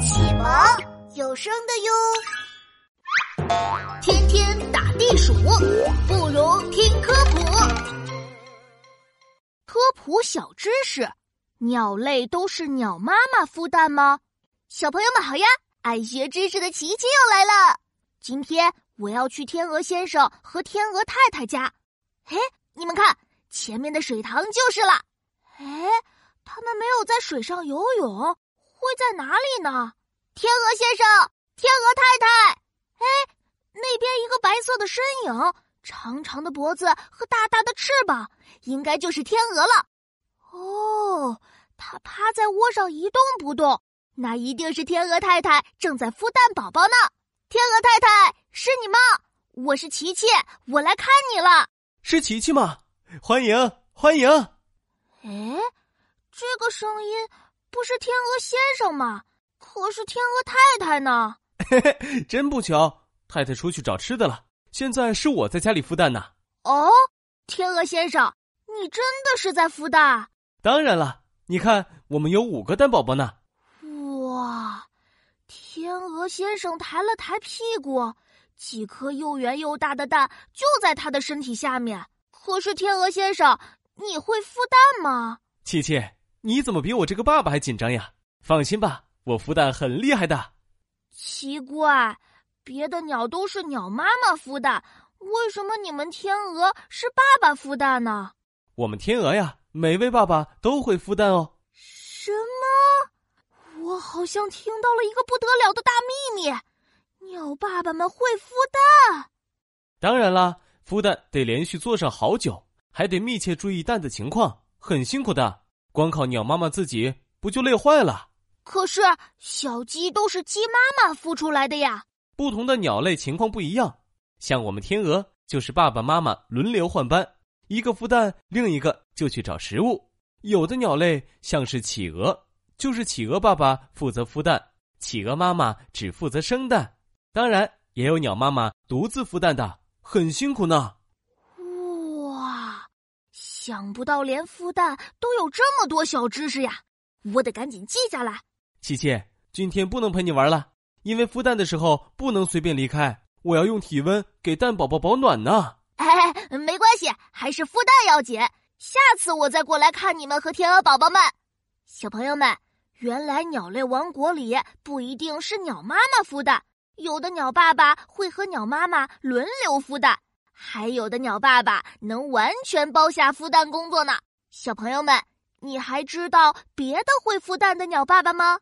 启蒙有声的哟。天天打地鼠，不如听科普。科普小知识：鸟类都是鸟妈妈孵蛋吗？小朋友们好呀！爱学知识的琪琪又来了。今天我要去天鹅先生和天鹅太太家。哎，你们看，前面的水塘就是了。哎，他们没有在水上游泳，会在哪里呢？天鹅先生，天鹅太太，哎，那边一个白色的身影，长长的脖子和大大的翅膀，应该就是天鹅了。哦，它趴在窝上一动不动，那一定是天鹅太太正在孵蛋宝宝呢。天鹅太太，是你吗？我是琪琪，我来看你了。是琪琪吗？欢迎欢迎。哎，这个声音不是天鹅先生吗？可是天鹅太太呢？嘿嘿，真不巧，太太出去找吃的了。现在是我在家里孵蛋呢。哦，天鹅先生，你真的是在孵蛋？当然了，你看，我们有五个蛋宝宝呢。哇！天鹅先生抬了抬屁股，几颗又圆又大的蛋就在他的身体下面。可是，天鹅先生，你会孵蛋吗？琪琪，你怎么比我这个爸爸还紧张呀？放心吧，我孵蛋很厉害的。奇怪，别的鸟都是鸟妈妈孵蛋，为什么你们天鹅是爸爸孵蛋呢？我们天鹅呀，每位爸爸都会孵蛋哦。什么？我好像听到了一个不得了的大秘密，鸟爸爸们会孵蛋。当然啦，孵蛋得连续做上好久，还得密切注意蛋的情况，很辛苦的。光靠鸟妈妈自己，不就累坏了？可是小鸡都是鸡妈妈孵出来的呀。不同的鸟类情况不一样，像我们天鹅就是爸爸妈妈轮流换班，一个孵蛋，另一个就去找食物。有的鸟类像是企鹅。就是企鹅爸爸负责孵蛋，企鹅妈妈只负责生蛋。当然，也有鸟妈妈独自孵蛋的，很辛苦呢。哇，想不到连孵蛋都有这么多小知识呀！我得赶紧记下来。琪琪，今天不能陪你玩了，因为孵蛋的时候不能随便离开，我要用体温给蛋宝宝保暖呢。哎，没关系，还是孵蛋要紧。下次我再过来看你们和天鹅宝宝们。小朋友们。原来鸟类王国里不一定是鸟妈妈孵蛋，有的鸟爸爸会和鸟妈妈轮流孵蛋，还有的鸟爸爸能完全包下孵蛋工作呢。小朋友们，你还知道别的会孵蛋的鸟爸爸吗？